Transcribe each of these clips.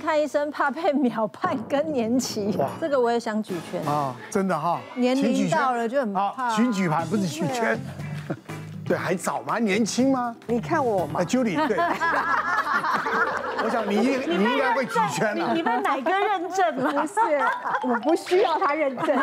看医生，怕被秒判更年期。这个我也想举拳啊，真的哈，年龄到了就很怕。请举牌不是举拳。对，还早吗？年轻吗？你看我嘛，Julie，对。我想你应你应该会举拳了。你们哪个认证了？不 是，我不需要他认证。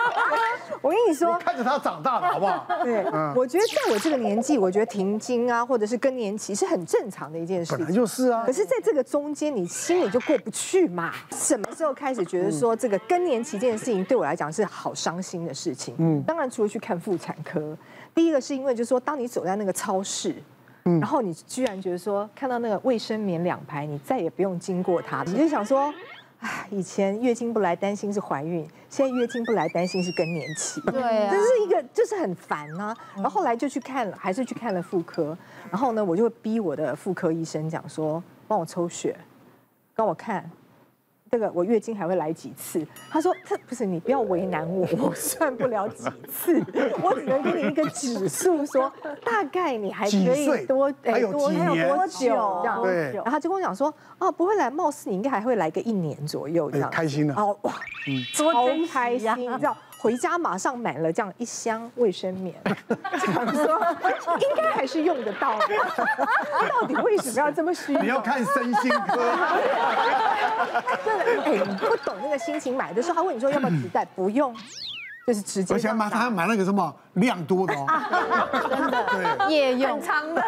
我跟你说，看着他长大的好不好？对，我觉得在我这个年纪，我觉得停经啊，或者是更年期是很正常的一件事。本来就是啊。可是在这个中间，你心里就过不去嘛。什么时候开始觉得说这个更年期这件事情对我来讲是好伤心的事情？嗯，当然除了去看妇产科。第一个是因为，就是说，当你走在那个超市，然后你居然觉得说，看到那个卫生棉两排，你再也不用经过它，你就想说，唉，以前月经不来担心是怀孕，现在月经不来担心是更年期，对啊，这是一个就是很烦啊。然后后来就去看了，还是去看了妇科，然后呢，我就会逼我的妇科医生讲说，帮我抽血，帮我看。这个我月经还会来几次？他说：“这不是你不要为难我，我算不了几次，我只能给你一个指数，说大概你还可以多哎多还有多久这样？对。然后他就跟我讲说：哦，不会来，貌似你应该还会来个一年左右这样。开心了。哦哇，嗯，超开心，你知道。”回家马上买了这样一箱卫生棉，想说应该还是用得到的。到底为什么要这么虚？你要看身心科。真的，哎，你不懂那个心情。买的时候他问你说要不要纸袋，不用，就是直接。我想买他买那个什么量多的哦，真的，夜用仓的。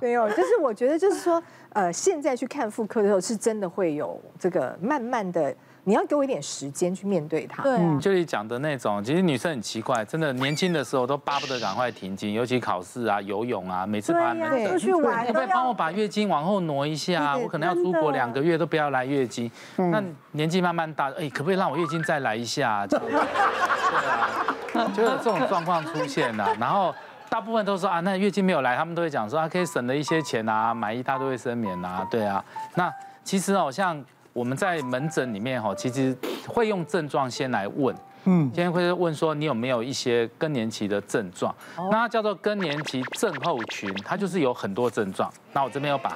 没有，就是我觉得就是说，呃，现在去看妇科的时候，是真的会有这个慢慢的。你要给我一点时间去面对它。对、啊，就你讲的那种，其实女生很奇怪，真的年轻的时候都巴不得赶快停经，尤其考试啊、游泳啊，每次把门诊出去玩，可不可以帮我把月经往后挪一下？我可能要出国两个月都不要来月经。那年纪慢慢大，哎，可不可以让我月经再来一下？对啊，就有这种状况出现了。然后大部分都说啊，那月经没有来，他们都会讲说啊，可以省了一些钱啊，买一大堆卫生棉啊，对啊。那其实好像。我们在门诊里面哈，其实会用症状先来问，嗯，先会问说你有没有一些更年期的症状，那它叫做更年期症候群，它就是有很多症状。那我这边有把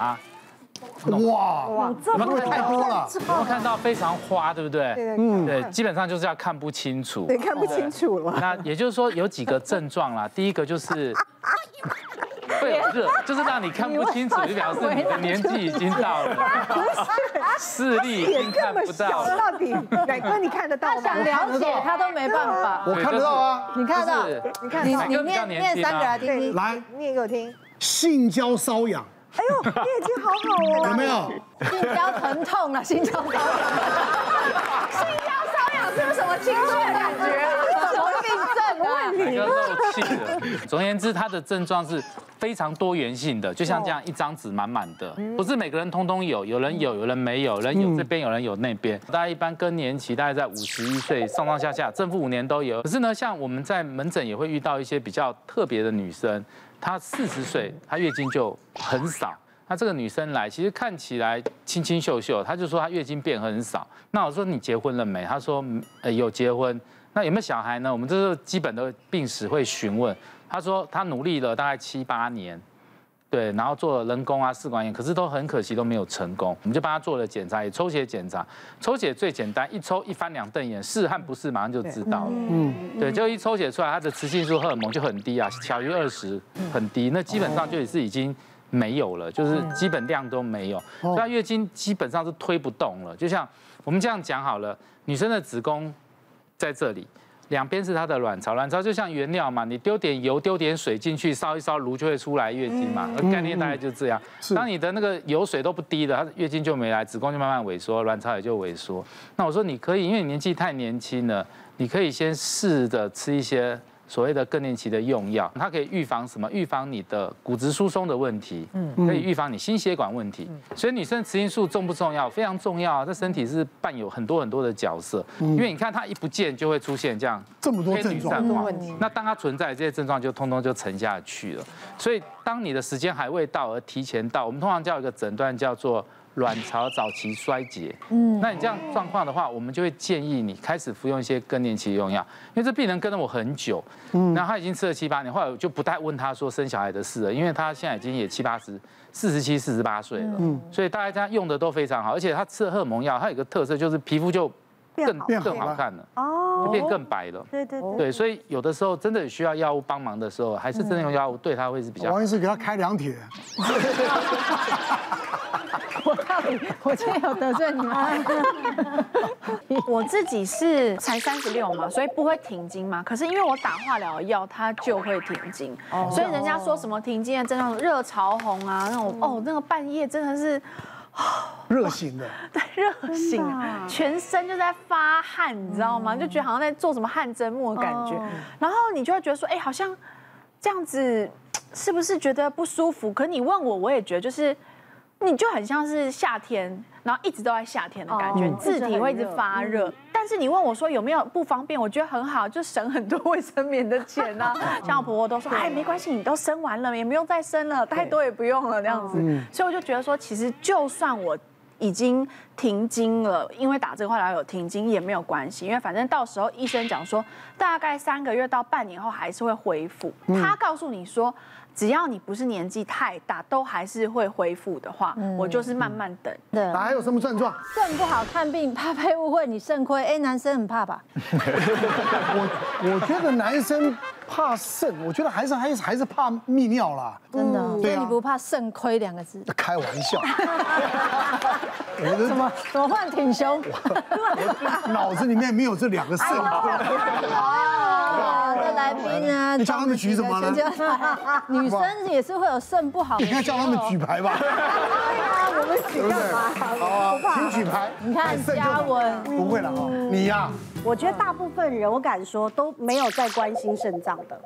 它，哇哇，这么太多了，我们看到非常花，对不对？嗯，对，基本上就是要看不清楚，对，看不清楚了。那也就是说有几个症状啦，第一个就是。会热，就是让你看不清楚，就表示你的年纪已经到了，视力已经看不到。到底哪哥你看得到？他想了解他都没办法。我看得到啊，你看得到？你看，你你念念三个来听听。来，念给我听。性交瘙痒。哎呦，你眼睛好好哦。有没有？性交疼痛了，性交瘙痒。性交瘙痒是不是什么情绪的感觉？症啊？比较漏气的。总而言之，它的症状是。非常多元性的，就像这样一张纸满满的，不是每个人通通有，有人有，有人没有，人有这边，有人有那边。大家一般更年期大概在五十一岁上上下下，正负五年都有。可是呢，像我们在门诊也会遇到一些比较特别的女生，她四十岁，她月经就很少。那这个女生来，其实看起来清清秀秀，她就说她月经变很少。那我说你结婚了没？她说呃有结婚。那有没有小孩呢？我们这是基本的病史会询问。他说他努力了大概七八年，对，然后做了人工啊试管婴儿，可是都很可惜都没有成功。我们就帮他做了检查，也抽血检查。抽血最简单，一抽一翻两瞪眼，是和不是马上就知道了。嗯，对，就一抽血出来，他的雌性素荷尔蒙就很低啊，小于二十，很低。那基本上就也是已经没有了，就是基本量都没有。那月经基本上是推不动了。就像我们这样讲好了，女生的子宫在这里。两边是它的卵巢，卵巢就像原料嘛，你丢点油，丢点水进去烧一烧，炉就会出来月经嘛。概念大概就这样。当你的那个油水都不低了，它月经就没来，子宫就慢慢萎缩，卵巢也就萎缩。那我说你可以，因为你年纪太年轻了，你可以先试着吃一些。所谓的更年期的用药，它可以预防什么？预防你的骨质疏松的问题，嗯，可以预防你心血管问题。所以女生雌激素重不重要？非常重要啊！在身体是扮有很多很多的角色。因为你看它一不见就会出现这样这么多症状，那当它存在，这些症状就通通就沉下去了。所以当你的时间还未到而提前到，我们通常叫一个诊断叫做卵巢早期衰竭。嗯，那你这样状况的话，我们就会建议你开始服用一些更年期用药，因为这病人跟了我很久，嗯，然后他已经吃了七八年，后来我就不太问他说生小孩的事了，因为他现在已经也七八十、四十七、四十八岁了，嗯，所以大家用的都非常好，而且他吃了荷尔蒙药，他有一个特色就是皮肤就更更好看了，哦，就变更白了，对对对，所以有的时候真的需要药物帮忙的时候，还是真的用药物对他会是比较好。王医师给他开两帖。我今天有得罪你吗？我自己是才三十六嘛，所以不会停经嘛。可是因为我打化疗药，它就会停经。所以人家说什么停经的症状，热潮红啊，那种哦，那个半夜真的是热醒的，对，热醒，全身就在发汗，你知道吗？就觉得好像在做什么汗蒸幕的感觉。然后你就会觉得说，哎，好像这样子 是不是觉得不舒服？可你问我，我也觉得就是。你就很像是夏天，然后一直都在夏天的感觉，自体会一直发热。但是你问我说有没有不方便，我觉得很好，就省很多卫生棉的钱啊。像我婆婆都说，哎，没关系，你都生完了，也不用再生了，太多也不用了，那样子。所以我就觉得说，其实就算我已经停经了，因为打这个化疗有停经也没有关系，因为反正到时候医生讲说，大概三个月到半年后还是会恢复。他告诉你说。只要你不是年纪太大，都还是会恢复的话，我就是慢慢等。对，还有什么症状？肾不好看病，怕被误会你肾亏。哎，男生很怕吧？我我觉得男生怕肾，我觉得还是还是还是怕泌尿啦。真的？所以你不怕肾亏两个字？开玩笑。怎么怎么换挺胸？脑子里面没有这两个肾。来宾啊，你叫他们举什么呢？女生也是会有肾不好。你应该叫他们举牌吧。对啊，我们举干嘛？好，请举牌。你看嘉文，不会了哈。你呀，我觉得大部分人，我敢说都没有在关心肾脏的，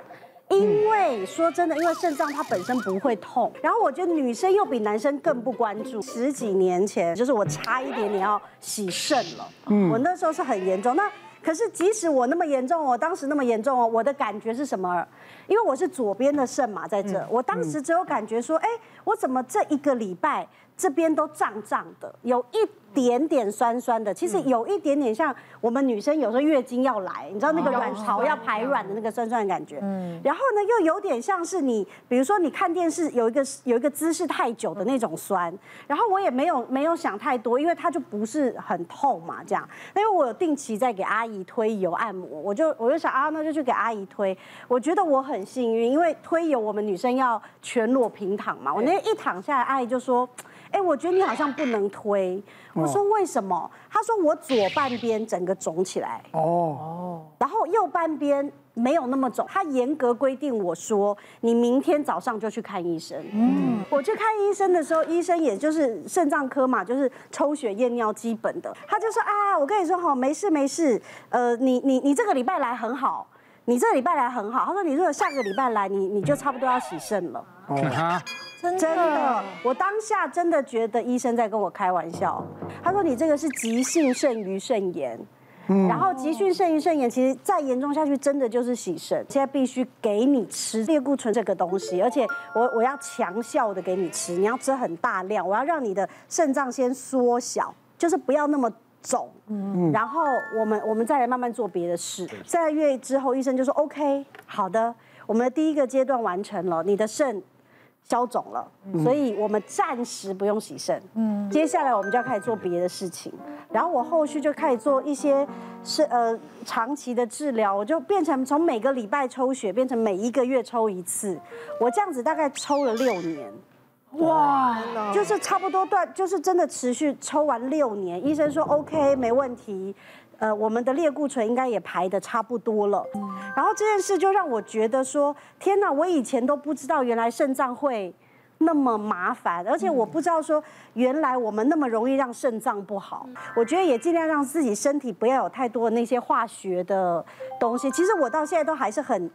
因为说真的，因为肾脏它本身不会痛。然后我觉得女生又比男生更不关注。十几年前，就是我差一点点要洗肾了，嗯，我那时候是很严重。那可是，即使我那么严重，我当时那么严重哦，我的感觉是什么？因为我是左边的肾嘛，在这，我当时只有感觉说，哎，我怎么这一个礼拜这边都胀胀的，有一。点点酸酸的，其实有一点点像我们女生有时候月经要来，你知道那个卵巢要排卵的那个酸酸的感觉。嗯。然后呢，又有点像是你，比如说你看电视有一个有一个姿势太久的那种酸。然后我也没有没有想太多，因为它就不是很痛嘛，这样。因为我有定期在给阿姨推油按摩，我就我就想啊，那就去给阿姨推。我觉得我很幸运，因为推油我们女生要全裸平躺嘛。我那天一躺下来，阿姨就说。哎，我觉得你好像不能推。我说为什么？他说我左半边整个肿起来。哦。然后右半边没有那么肿。他严格规定我说，你明天早上就去看医生。嗯。我去看医生的时候，医生也就是肾脏科嘛，就是抽血验尿基本的。他就说啊，我跟你说哈，没事没事。呃，你你你这个礼拜来很好，你这个礼拜来很好。他说你如果下个礼拜来，你你就差不多要洗肾了。哦。真的，我当下真的觉得医生在跟我开玩笑。他说：“你这个是急性肾盂肾炎，然后急性肾盂肾炎其实再严重下去，真的就是洗肾。现在必须给你吃列固醇这个东西，而且我我要强效的给你吃，你要吃很大量，我要让你的肾脏先缩小，就是不要那么肿。嗯，然后我们我们再来慢慢做别的事。三个月之后，医生就说：OK，好的，我们的第一个阶段完成了，你的肾。”消肿了，所以我们暂时不用洗肾。嗯，接下来我们就要开始做别的事情，然后我后续就开始做一些是呃长期的治疗，我就变成从每个礼拜抽血变成每一个月抽一次，我这样子大概抽了六年，哇，就是差不多断，就是真的持续抽完六年，医生说 OK 没问题。呃，我们的裂固醇应该也排的差不多了，然后这件事就让我觉得说，天哪，我以前都不知道原来肾脏会那么麻烦，而且我不知道说原来我们那么容易让肾脏不好。我觉得也尽量让自己身体不要有太多的那些化学的东西。其实我到现在都还是很。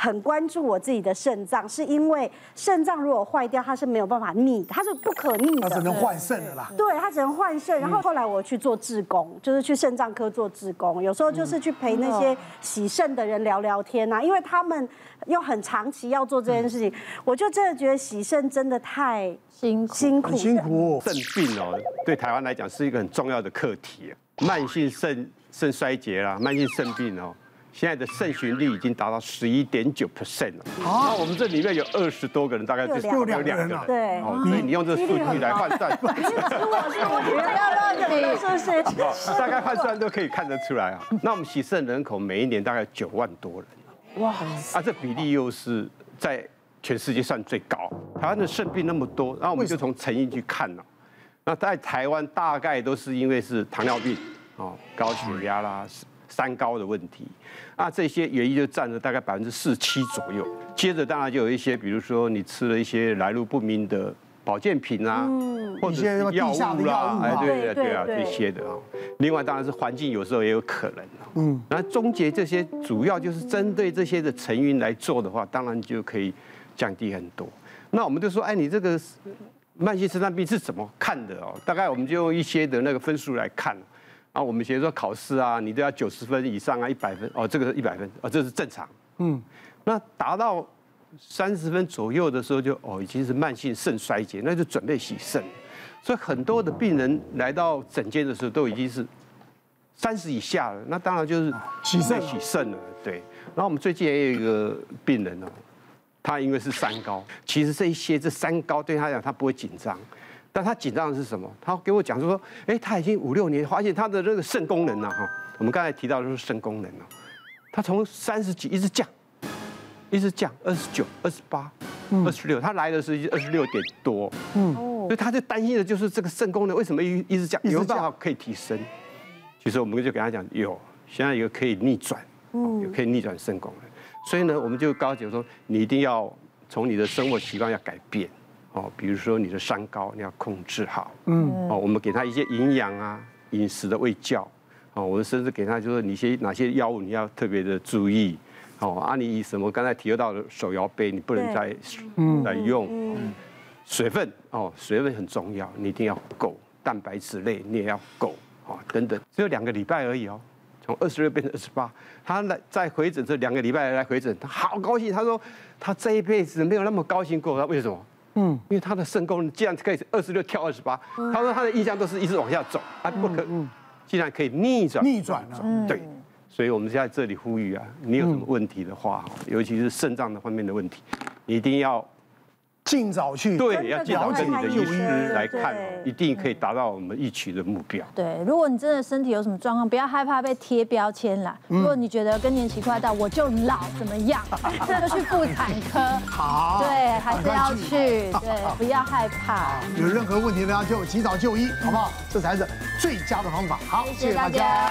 很关注我自己的肾脏，是因为肾脏如果坏掉，它是没有办法逆，它是不可逆的，它只能换肾的啦。对，它只能换肾。然后后来我去做志工，就是去肾脏科做志工，有时候就是去陪那些洗肾的人聊聊天啊，因为他们又很长期要做这件事情，我就真的觉得洗肾真的太辛苦辛苦辛苦。肾病哦，对台湾来讲是一个很重要的课题，慢性肾肾衰竭啦，慢性肾病哦。现在的肾循率已经达到十一点九 percent 了。好，那我们这里面有二十多个人，大概就有两个人了。对，哦，所以你用这个数据来换算？大概换算都可以看得出来啊。那我们喜肾人口每一年大概九万多人。哇，啊，这比例又是在全世界算最高。台湾的肾病那么多，然后我们就从成因去看了。那在台湾大概都是因为是糖尿病，哦，高血压啦。三高的问题，啊，这些原因就占了大概百分之四七左右。接着当然就有一些，比如说你吃了一些来路不明的保健品啊，或者是药物啦，哎，对对对啊，这些的啊。另外当然是环境有时候也有可能。嗯，那终结这些主要就是针对这些的成因来做的话，当然就可以降低很多。那我们就说，哎，你这个慢性肾脏病是怎么看的哦？大概我们就用一些的那个分数来看。啊，我们学说考试啊，你都要九十分以上啊，一百分哦，这个是一百分哦，这是正常。嗯，那达到三十分左右的时候就，就哦已经是慢性肾衰竭，那就准备洗肾。所以很多的病人来到诊间的时候，都已经是三十以下了，那当然就是洗肾洗肾了。对。然后我们最近也有一个病人哦，他因为是三高，其实这一些这三高对他讲，他不会紧张。但他紧张的是什么？他给我讲说，哎，他已经五六年，发现他的这个肾功能呢，哈，我们刚才提到的是肾功能啊，他从三十几一直降，一直降，二十九、二十八、二十六，他来的时候二十六点多，嗯，所以他就担心的就是这个肾功能为什么一一直降，有没有办法可以提升？其实我们就给他讲，有，现在有可以逆转，有可以逆转肾功能，所以呢，我们就告诉说，你一定要从你的生活习惯要改变。哦，比如说你的三高，你要控制好。嗯。哦，我们给他一些营养啊、饮食的喂教。哦，我们甚至给他就是你些哪些药物你要特别的注意。哦，啊，你什么刚才提到的手摇杯，你不能再再用。嗯。水分哦，水分很重要，你一定要够。蛋白质类你也要够。哦，等等，只有两个礼拜而已哦，从二十六变成二十八。他来再回诊这两个礼拜来回诊，他好高兴。他说他这一辈子没有那么高兴过。他为什么？嗯，因为他的肾功能既然可以二十六跳二十八，他说他的印象都是一直往下走，他不可，既然可以逆转，逆转了，对，所以我们现在这里呼吁啊，你有什么问题的话，尤其是肾脏的方面的问题，你一定要。尽早去，对，要尽早跟你的医师来看，一定可以达到我们预期的目标。对，如果你真的身体有什么状况，不要害怕被贴标签啦。如果你觉得更年期快到，我就老怎么样，这就去妇产科。好，对，还是要去，对，不要害怕。有任何问题呢，就及早就医，好不好？这才是最佳的方法。好，谢谢大家。